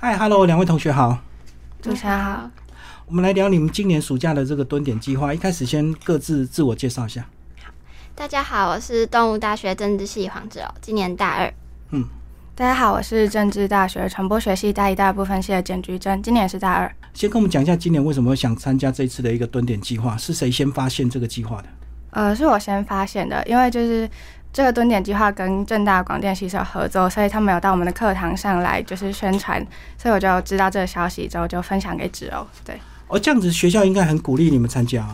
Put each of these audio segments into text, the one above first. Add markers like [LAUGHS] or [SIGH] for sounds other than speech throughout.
嗨，Hello，两位同学好。主持人好。我们来聊你们今年暑假的这个蹲点计划。一开始先各自自我介绍一下。好，大家好，我是动物大学政治系黄志柔，今年大二。嗯，大家好，我是政治大学传播学系大一大部分系的简菊珍，今年也是大二。先跟我们讲一下今年为什么想参加这次的一个蹲点计划？是谁先发现这个计划的？呃，是我先发现的，因为就是这个蹲点计划跟正大广电系有合作，所以他们有到我们的课堂上来就是宣传，所以我就知道这个消息之后就分享给子柔。对，哦，这样子学校应该很鼓励你们参加。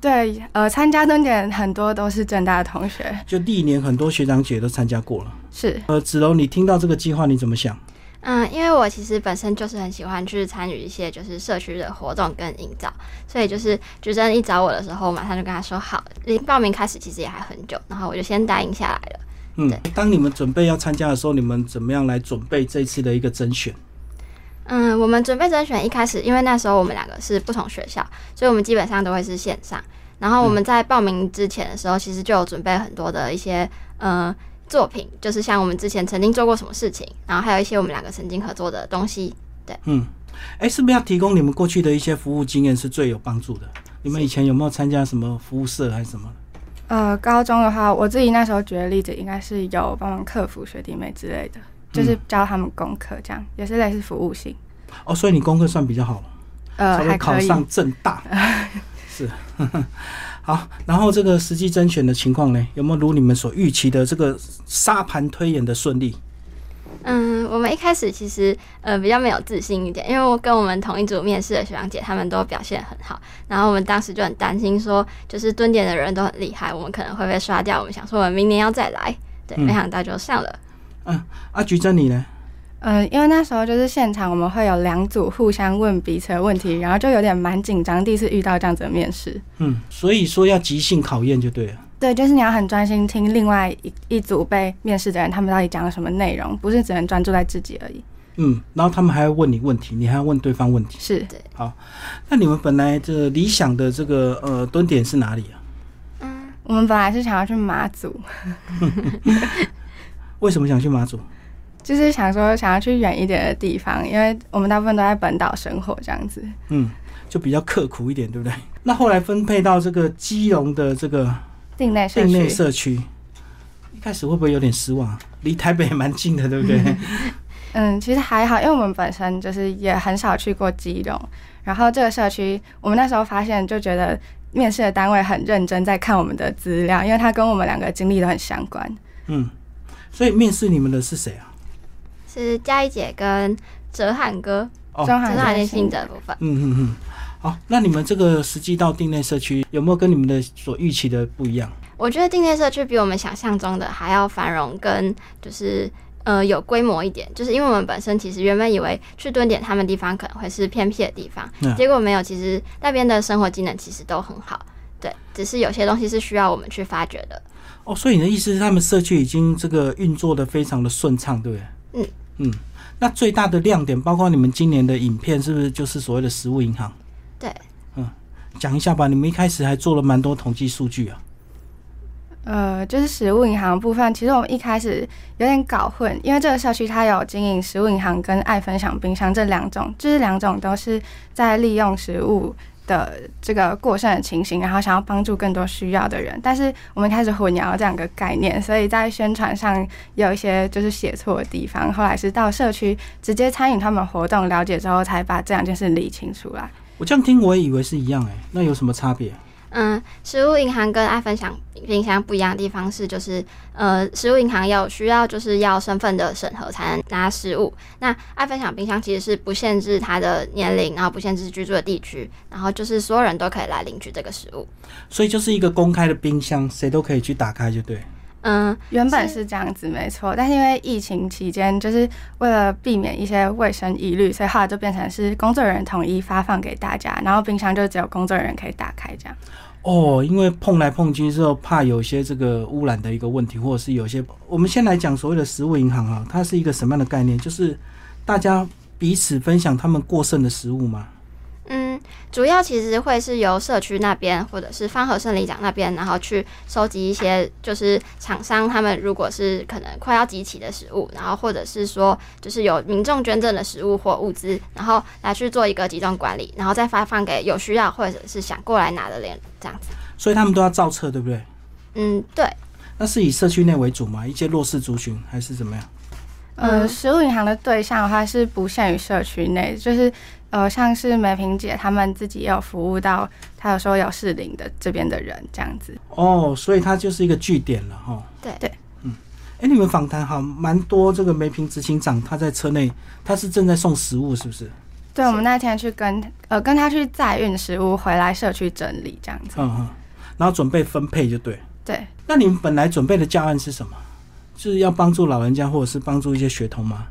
对，呃，参加蹲点很多都是正大的同学，就历年很多学长姐都参加过了。是，呃，子柔，你听到这个计划你怎么想？嗯，因为我其实本身就是很喜欢去参与一些就是社区的活动跟营造，所以就是菊珍一找我的时候，马上就跟他说好。离报名开始其实也还很久，然后我就先答应下来了。嗯，当你们准备要参加的时候，你们怎么样来准备这次的一个甄选？嗯，我们准备甄选一开始，因为那时候我们两个是不同学校，所以我们基本上都会是线上。然后我们在报名之前的时候，其实就有准备很多的一些呃。作品就是像我们之前曾经做过什么事情，然后还有一些我们两个曾经合作的东西。对，嗯，哎，是不是要提供你们过去的一些服务经验是最有帮助的？你们以前有没有参加什么服务社还是什么？呃，高中的话，我自己那时候举的例子应该是有帮忙客服学弟妹之类的，就是教他们功课，这样也是类似服务性。哦，所以你功课算比较好了，呃，还考上正大，[LAUGHS] 是。好，然后这个实际甄选的情况呢，有没有如你们所预期的这个沙盘推演的顺利？嗯，我们一开始其实呃比较没有自信一点，因为我跟我们同一组面试的学长姐他们都表现很好，然后我们当时就很担心说，就是蹲点的人都很厉害，我们可能会被刷掉。我们想说，我们明年要再来，对，没想到就上了。嗯，阿菊珍你呢？嗯，因为那时候就是现场，我们会有两组互相问彼此的问题，然后就有点蛮紧张，第一次遇到这样子的面试。嗯，所以说要即兴考验就对了。对，就是你要很专心听另外一一组被面试的人，他们到底讲了什么内容，不是只能专注在自己而已。嗯，然后他们还要问你问题，你还要问对方问题。是，对。好，那你们本来这理想的这个呃蹲点是哪里啊？嗯，我们本来是想要去马祖。[LAUGHS] 为什么想去马祖？就是想说，想要去远一点的地方，因为我们大部分都在本岛生活，这样子。嗯，就比较刻苦一点，对不对？那后来分配到这个基隆的这个定内定内社区，一开始会不会有点失望？离台北也蛮近的，对不对？[LAUGHS] 嗯，其实还好，因为我们本身就是也很少去过基隆，然后这个社区，我们那时候发现就觉得面试的单位很认真在看我们的资料，因为他跟我们两个经历都很相关。嗯，所以面试你们的是谁啊？是佳怡姐跟哲翰哥，哦，哲翰的性的部分。嗯嗯嗯，好，那你们这个实际到定内社区有没有跟你们的所预期的不一样？我觉得定内社区比我们想象中的还要繁荣，跟就是呃有规模一点。就是因为我们本身其实原本以为去蹲点他们地方可能会是偏僻的地方，结果没有。其实那边的生活技能其实都很好，对，只是有些东西是需要我们去发掘的。哦，所以你的意思是他们社区已经这个运作的非常的顺畅，对不对？嗯嗯，那最大的亮点，包括你们今年的影片，是不是就是所谓的食物银行？对，嗯，讲一下吧。你们一开始还做了蛮多统计数据啊。呃，就是食物银行部分，其实我们一开始有点搞混，因为这个社区它有经营食物银行跟爱分享冰箱这两种，就是两种都是在利用食物。的这个过剩的情形，然后想要帮助更多需要的人，但是我们开始混淆这两个概念，所以在宣传上有一些就是写错的地方。后来是到社区直接参与他们活动，了解之后才把这两件事理清出来。我这样听，我也以为是一样哎，那有什么差别？嗯，食物银行跟爱分享冰箱不一样的地方是，就是呃，食物银行有需要就是要身份的审核才能拿食物。那爱分享冰箱其实是不限制他的年龄，然后不限制居住的地区，然后就是所有人都可以来领取这个食物。所以就是一个公开的冰箱，谁都可以去打开，就对。嗯，原本是这样子，没错。但是因为疫情期间，就是为了避免一些卫生疑虑，所以后来就变成是工作人员统一发放给大家，然后冰箱就只有工作人员可以打开这样。哦，因为碰来碰去之后，怕有些这个污染的一个问题，或者是有些，我们先来讲所谓的食物银行啊，它是一个什么样的概念？就是大家彼此分享他们过剩的食物嘛？嗯，主要其实会是由社区那边或者是方和胜里长那边，然后去收集一些就是厂商他们如果是可能快要集齐的食物，然后或者是说就是有民众捐赠的食物或物资，然后来去做一个集中管理，然后再发放给有需要或者是想过来拿的人这样子。所以他们都要造册，对不对？嗯，对。那是以社区内为主吗？一些弱势族群还是怎么样？呃，食物银行的对象的话是不限于社区内，就是呃，像是梅萍姐他们自己也有服务到，她有时候有适龄的这边的人这样子。哦，所以它就是一个据点了哈。对对，嗯，哎，你们访谈哈蛮多，这个梅萍执行长他在车内，他是正在送食物，是不是？对，我们那天去跟呃跟他去载运食物回来社区整理这样子。嗯嗯，然后准备分配就对。对，那你们本来准备的教案是什么？是要帮助老人家，或者是帮助一些学童吗？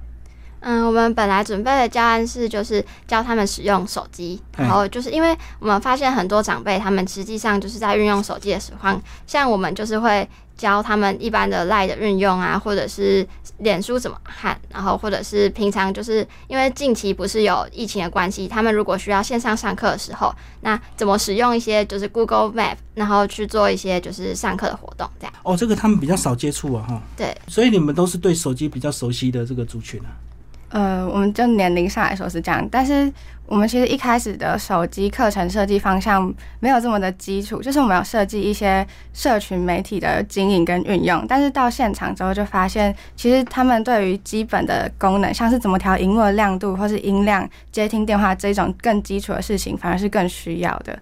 嗯，我们本来准备的教案是，就是教他们使用手机，然后就是因为我们发现很多长辈他们实际上就是在运用手机的时候，像我们就是会。教他们一般的赖的运用啊，或者是脸书怎么看，然后或者是平常就是因为近期不是有疫情的关系，他们如果需要线上上课的时候，那怎么使用一些就是 Google Map，然后去做一些就是上课的活动这样。哦，这个他们比较少接触啊，哈。对。所以你们都是对手机比较熟悉的这个族群啊。呃，我们就年龄上来说是这样，但是我们其实一开始的手机课程设计方向没有这么的基础，就是我们有设计一些社群媒体的经营跟运用，但是到现场之后就发现，其实他们对于基本的功能，像是怎么调荧幕的亮度或是音量、接听电话这种更基础的事情，反而是更需要的。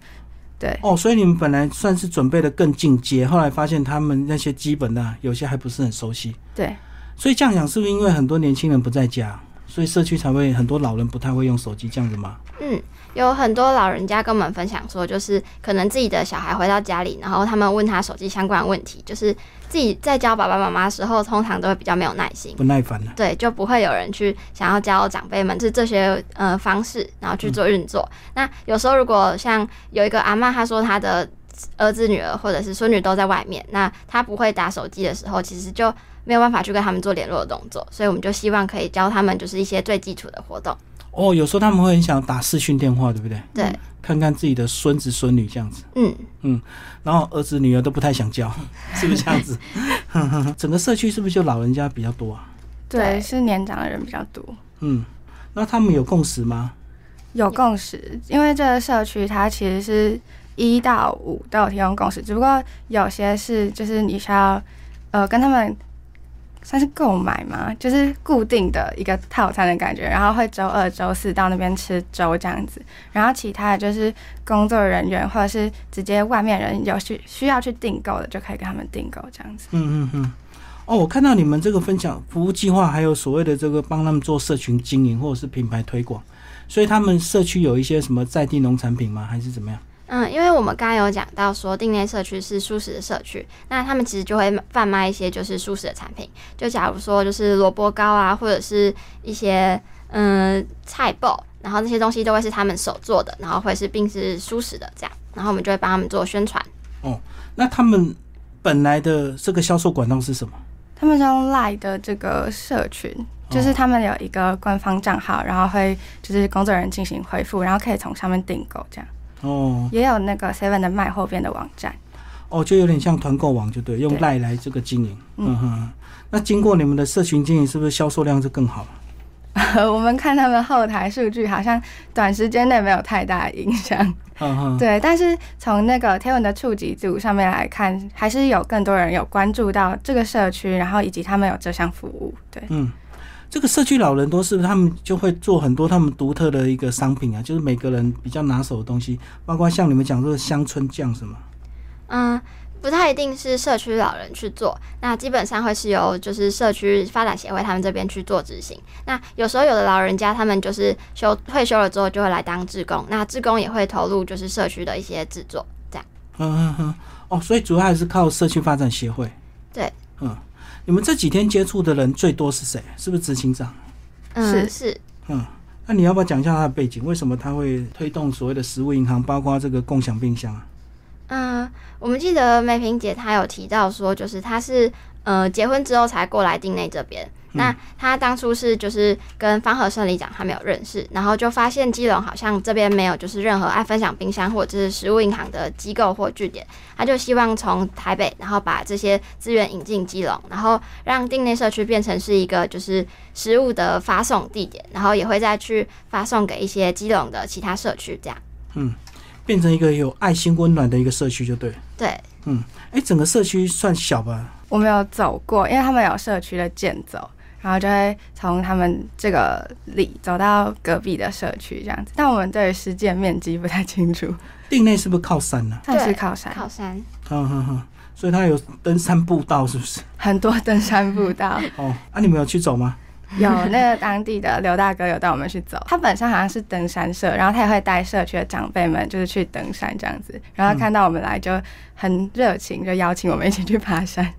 对。哦，所以你们本来算是准备的更进阶，后来发现他们那些基本的有些还不是很熟悉。对。所以这样讲，是不是因为很多年轻人不在家？所以社区才会很多老人不太会用手机这样子吗？嗯，有很多老人家跟我们分享说，就是可能自己的小孩回到家里，然后他们问他手机相关的问题，就是自己在教爸爸妈妈的时候，通常都会比较没有耐心，不耐烦了。对，就不会有人去想要教长辈们是这些呃方式，然后去做运作。那有时候如果像有一个阿妈，她说她的儿子、女儿或者是孙女都在外面，那她不会打手机的时候，其实就。没有办法去跟他们做联络的动作，所以我们就希望可以教他们就是一些最基础的活动。哦，有时候他们会很想打视讯电话，对不对？对，看看自己的孙子孙女这样子。嗯嗯，然后儿子女儿都不太想教，[LAUGHS] 是不是这样子？[LAUGHS] 整个社区是不是就老人家比较多啊？对，是年长的人比较多。嗯，那他们有共识吗？有共识，因为这个社区它其实是一到五都有提供共识，只不过有些是就是你需要呃跟他们。算是购买吗，就是固定的一个套餐的感觉，然后会周二、周四到那边吃粥这样子，然后其他的就是工作人员或者是直接外面人有需需要去订购的，就可以跟他们订购这样子。嗯嗯嗯。哦，我看到你们这个分享服务计划，还有所谓的这个帮他们做社群经营或者是品牌推广，所以他们社区有一些什么在地农产品吗？还是怎么样？嗯，因为我们刚刚有讲到说，定内社区是素食的社区，那他们其实就会贩卖一些就是素食的产品，就假如说就是萝卜糕啊，或者是一些嗯菜包，然后那些东西都会是他们手做的，然后会是并是素食的这样，然后我们就会帮他们做宣传。哦，那他们本来的这个销售管道是什么？他们用赖的这个社群，就是他们有一个官方账号，然后会就是工作人员进行回复，然后可以从上面订购这样。哦，也有那个 Seven 的卖后边的网站，哦，就有点像团购网，就对，用赖来这个经营。嗯哼，那经过你们的社群经营，是不是销售量就更好了？[LAUGHS] 我们看他们后台数据，好像短时间内没有太大影响。嗯哼，对，但是从那个天文的触及度上面来看，还是有更多人有关注到这个社区，然后以及他们有这项服务。对，嗯。这个社区老人多，是不是他们就会做很多他们独特的一个商品啊？就是每个人比较拿手的东西，包括像你们讲说的乡村酱什么？嗯，不太一定是社区老人去做，那基本上会是由就是社区发展协会他们这边去做执行。那有时候有的老人家他们就是休退休了之后就会来当志工，那志工也会投入就是社区的一些制作，这样。嗯嗯嗯，哦，所以主要还是靠社区发展协会。对，嗯。你们这几天接触的人最多是谁？是不是执行长？是是。嗯，那你要不要讲一下他的背景？为什么他会推动所谓的食物银行，包括这个共享冰箱啊？嗯，我们记得梅萍姐她有提到说，就是她是呃结婚之后才过来定内这边，那他当初是就是跟方和胜里长他没有认识，然后就发现基隆好像这边没有就是任何爱分享冰箱或者是食物银行的机构或据点，他就希望从台北然后把这些资源引进基隆，然后让定内社区变成是一个就是食物的发送地点，然后也会再去发送给一些基隆的其他社区，这样。嗯。变成一个有爱心温暖的一个社区就对对，嗯。哎，整个社区算小吧？我没有走过，因为他们有社区的健走，然后就会从他们这个里走到隔壁的社区这样子。但我们对于实际面积不太清楚，定内是不是靠山呢、[LAUGHS] 算是对靠山，靠山，嗯嗯嗯，所以它有登山步道，是不是？[LAUGHS] 很多登山步道。[LAUGHS] 哦，啊，你们有去走吗？有那个当地的刘大哥有带我们去走，他本身好像是登山社，然后他也会带社区的长辈们就是去登山这样子，然后看到我们来就很热情，就邀请我们一起去爬山。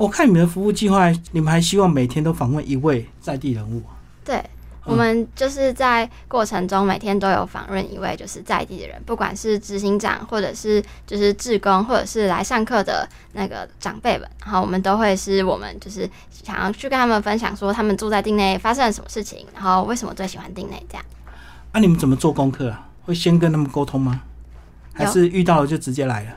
我看你们的服务计划，你们还希望每天都访问一位在地人物。对。我们就是在过程中每天都有访问一位就是在地的人，不管是执行长，或者是就是志工，或者是来上课的那个长辈们，然后我们都会是我们就是想要去跟他们分享说他们住在境内发生了什么事情，然后为什么最喜欢境内这样。啊，你们怎么做功课啊？会先跟他们沟通吗？还是遇到了就直接来了？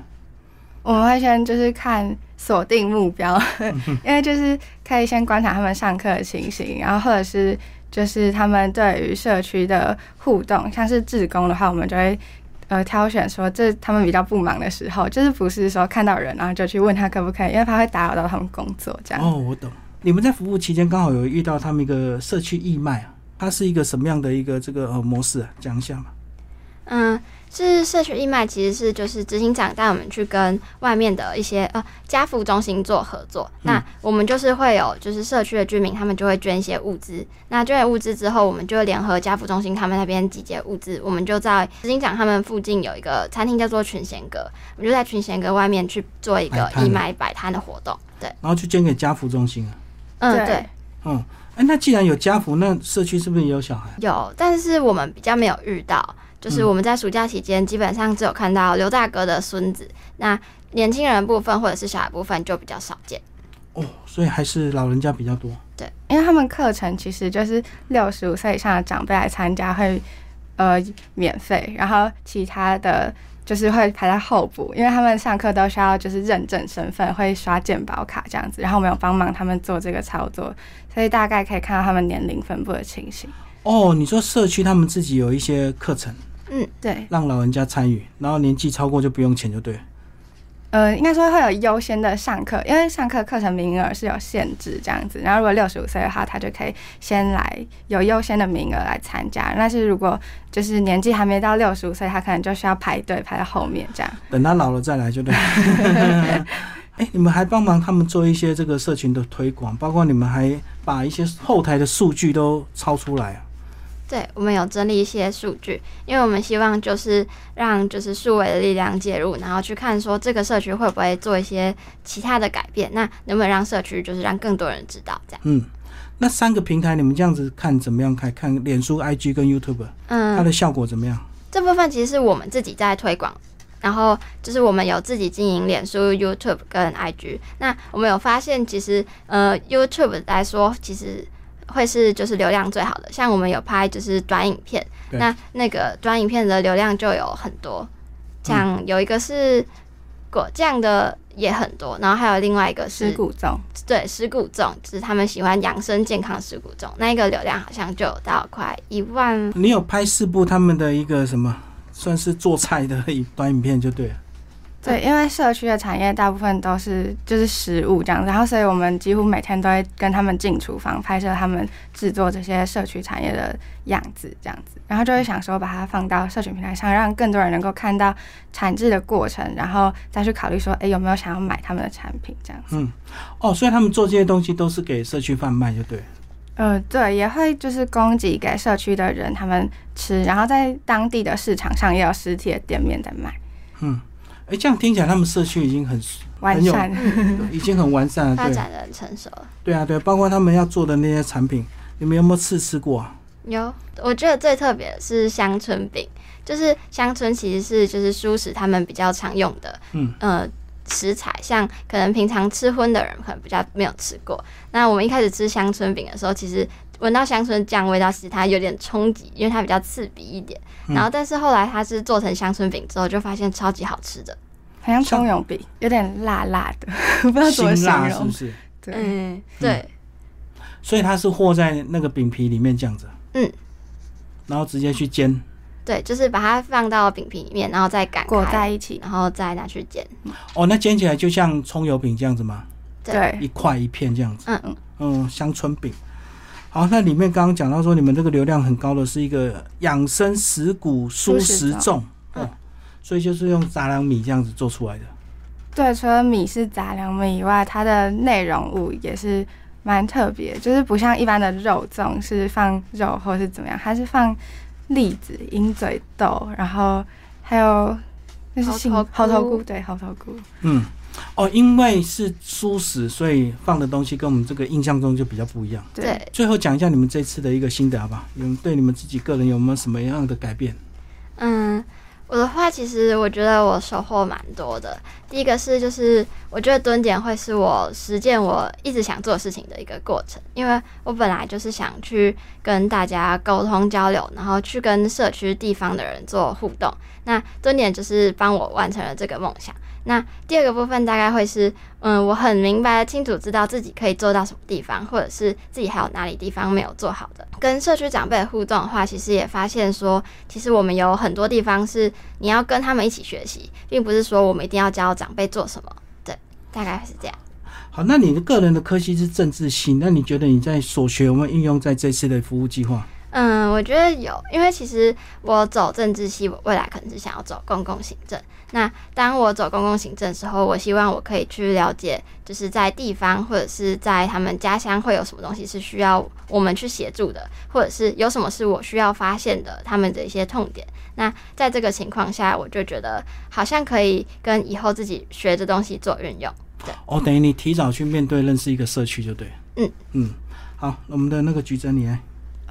我们会先就是看锁定目标，[LAUGHS] 因为就是可以先观察他们上课的情形，然后或者是就是他们对于社区的互动，像是志工的话，我们就会呃挑选说这他们比较不忙的时候，就是不是说看到人然后就去问他可不可以，因为他会打扰到他们工作这样。哦，我懂。你们在服务期间刚好有遇到他们一个社区义卖啊，它是一个什么样的一个这个呃模式啊？讲一下嘛。嗯，是社区义卖，其实是就是执行长带我们去跟外面的一些呃家福中心做合作。那我们就是会有就是社区的居民，他们就会捐一些物资。那捐了物资之后，我们就会联合家福中心他们那边集结物资。我们就在执行长他们附近有一个餐厅叫做群贤阁，我们就在群贤阁外面去做一个义卖摆摊的活动。对，然后去捐给家福中心啊。嗯，对对，嗯，哎，那既然有家福，那社区是不是也有小孩？有，但是我们比较没有遇到，就是我们在暑假期间基本上只有看到刘大哥的孙子，那年轻人部分或者是小孩部分就比较少见。哦，所以还是老人家比较多。对因为他们课程其实就是六十五岁以上的长辈来参加会呃免费，然后其他的就是会排在候补，因为他们上课都需要就是认证身份，会刷健保卡这样子，然后我们有帮忙他们做这个操作，所以大概可以看到他们年龄分布的情形。哦，你说社区他们自己有一些课程对，让老人家参与，然后年纪超过就不用钱，就对了。呃，应该说会有优先的上课，因为上课课程名额是有限制这样子。然后如果六十五岁的话，他就可以先来有优先的名额来参加。但是如果就是年纪还没到六十五岁，他可能就需要排队排到后面这样。[LAUGHS] 等他老了再来就对了。[LAUGHS] 哎、你们还帮忙他们做一些这个社群的推广，包括你们还把一些后台的数据都抄出来啊。对，我们有整理一些数据，因为我们希望就是让就是数位的力量介入，然后去看说这个社区会不会做一些其他的改变，那能不能让社区就是让更多人知道这样。嗯，那三个平台你们这样子看怎么样？看看脸书、IG 跟 YouTube，嗯它嗯，的效果怎么样？这部分其实是我们自己在推广。然后就是我们有自己经营脸书、YouTube 跟 IG。那我们有发现，其实呃 YouTube 来说，其实会是就是流量最好的。像我们有拍就是短影片，那那个短影片的流量就有很多，像有一个是果酱的也很多，然后还有另外一个尸是骨粽，对尸骨粽，就是他们喜欢养生健康尸骨粽，那一个流量好像就有到快一万你有拍四部他们的一个什么，算是做菜的一 [LAUGHS] 短影片就对了。对，因为社区的产业大部分都是就是食物这样子，然后所以我们几乎每天都会跟他们进厨房拍摄他们制作这些社区产业的样子这样子，然后就会想说把它放到社群平台上，让更多人能够看到产制的过程，然后再去考虑说，哎，有没有想要买他们的产品这样子。哦，所以他们做这些东西都是给社区贩卖就对了。呃，对，也会就是供给给社区的人他们吃，然后在当地的市场上也有实体的店面在卖，嗯，哎，这样听起来他们社区已经很完善。[LAUGHS] 已经很完善了，发展的很成熟了。对啊，对，包括他们要做的那些产品，你们有没有试吃过啊？有，我觉得最特别的是乡村饼，就是乡村其实是就是素食他们比较常用的，嗯呃，食材，像可能平常吃荤的人可能比较没有吃过。那我们一开始吃乡村饼的时候，其实闻到香椿酱味道，时它有点冲击，因为它比较刺鼻一点。嗯然后，但是后来它是做成香椿饼之后，就发现超级好吃的。好像葱油饼，有点辣辣的，[LAUGHS] 不知道怎么形容辛辣是不。是？对，嗯，对，所以它是和在那个饼皮里面这样子，嗯，然后直接去煎。对，就是把它放到饼皮里面，然后再擀裹，在一起。然后再拿去煎。哦，那煎起来就像葱油饼这样子吗？对，一块一片这样子。嗯嗯，嗯，香椿饼。好，那里面刚刚讲到说，你们这个流量很高的是一个养生食谷蔬食粽嗯哦，所以就是用杂粮米这样子做出来的。对，除了米是杂粮米以外，它的内容物也是蛮特别，就是不像一般的肉粽是放肉或是怎么样，它是放栗子、鹰嘴豆，然后还有那是杏猴头菇猴头菇，对，猴头菇。嗯，哦，因为是蔬食，所以放的东西跟我们这个印象中就比较不一样。对，对，最后讲一下你们这次的一个心得好不好？你们对你们自己个人有没有什么样的改变？嗯，我的话，其实我觉得我收获蛮多的。第一个是，就是我觉得蹲点会是我实践我一直想做事情的一个过程，因为我本来就是想去跟大家沟通交流，然后去跟社区地方的人做互动。那蹲点就是帮我完成了这个梦想。那第二个部分大概会是，嗯，我很明白清楚知道自己可以做到什么地方，或者是自己还有哪里地方没有做好的。跟社区长辈互动的话，其实也发现说，其实我们有很多地方是你要跟他们一起学习，并不是说我们一定要教长辈做什么。对，大概是这样。好，那你的个人的科系是政治系，那你觉得你在所学有没有运用在这次的服务计划？嗯，我觉得有，因为其实我走政治系，我未来可能是想要走公共行政。那当我走公共行政的时候，我希望我可以去了解，就是在地方或者是在他们家乡会有什么东西是需要我们去协助的，或者是有什么是我需要发现的他们的一些痛点。那在这个情况下，我就觉得好像可以跟以后自己学的东西做运用。对哦，等于你提早去面对认识一个社区就对。嗯嗯，好，我们的那个局长你来。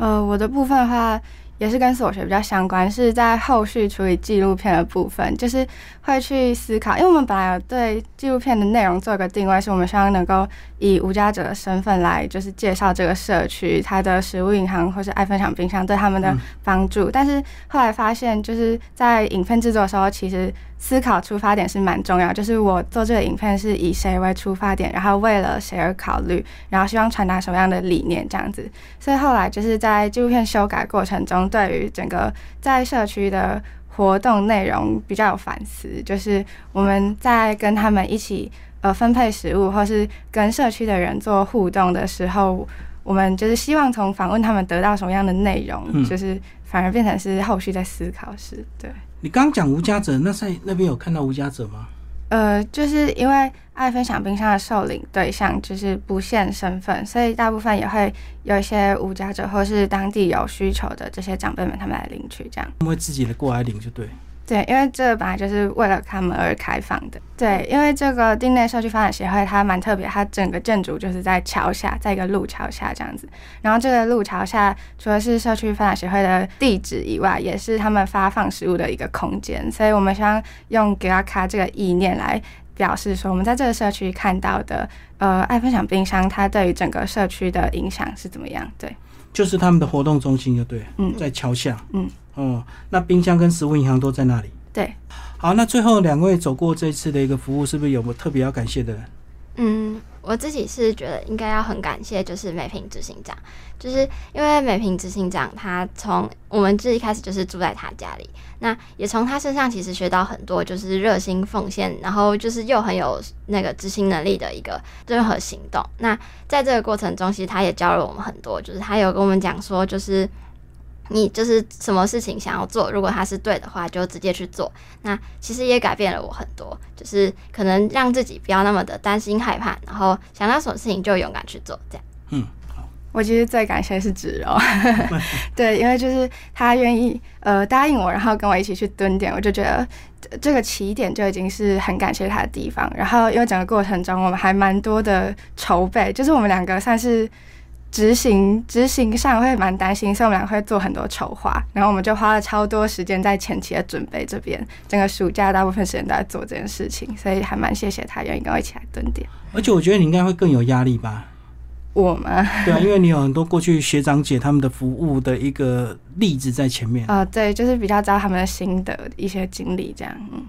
呃，我的部分的话，也是跟所学比较相关，是在后续处理纪录片的部分，就是会去思考，因为我们本来有对纪录片的内容做一个定位，是我们希望能够以无家者的身份来，就是介绍这个社区它的食物银行或是爱分享冰箱对他们的嗯帮助。但是后来发现，就是在影片制作的时候，其实思考出发点是蛮重要，就是我做这个影片是以谁为出发点，然后为了谁而考虑，然后希望传达什么样的理念这样子。所以后来就是在纪录片修改过程中，对于整个在社区的活动内容比较有反思，就是我们在跟他们一起呃分配食物，或是跟社区的人做互动的时候，我们就是希望从访问他们得到什么样的内容，就是反而变成是后续在思考是对。你刚刚讲无家者，那在那边有看到无家者吗？呃，就是因为爱分享冰箱的受领对象就是不限身份，所以大部分也会有一些无家者或是当地有需求的这些长辈们，他们来领取这样。他们会自己的过来领就对。对，因为这本来就是为了他们而开放的。对，因为这个町内社区发展协会它蛮特别，它整个建筑就是在桥下，在一个路桥下这样子。然后这个路桥下除了是社区发展协会的地址以外，也是他们发放食物的一个空间。所以我们希望用给他卡这个意念来表示说，我们在这个社区看到的，呃，爱分享冰箱它对于整个社区的影响是怎么样？对，就是他们的活动中心就对，嗯在桥下。嗯，哦，那冰箱跟食物银行都在那里。对。好，那最后两位走过这一次的一个服务，是不是有没有特别要感谢的人？嗯，我自己是觉得应该要很感谢，就是美平执行长，就是因为美平执行长他从我们最一开始就是住在他家里，那也从他身上其实学到很多，就是热心奉献，然后就是又很有那个执行能力的一个任何行动。那在这个过程中，其实他也教了我们很多，就是他有跟我们讲说，就是。你就是什么事情想要做，如果它是对的话，就直接去做。那其实也改变了我很多，就是可能让自己不要那么的担心害怕，然后想到什么事情就勇敢去做，这样。嗯，好，我其实最感谢是芷柔，[LAUGHS] 对，因为就是他愿意呃答应我，然后跟我一起去蹲点，我就觉得这这个起点就已经是很感谢他的地方。然后因为整个过程中我们还蛮多的筹备，就是我们两个算是执行执行上会蛮担心，所以我们俩会做很多筹划，然后我们就花了超多时间在前期的准备这边，整个暑假大部分时间都在做这件事情，所以还蛮谢谢他愿意跟我一起来蹲点。而且我觉得你应该会更有压力吧？我们对啊，[LAUGHS] 因为你有很多过去学长姐他们的服务的一个例子在前面。呃，对，就是比较知道他们的心得一些经历这样，嗯。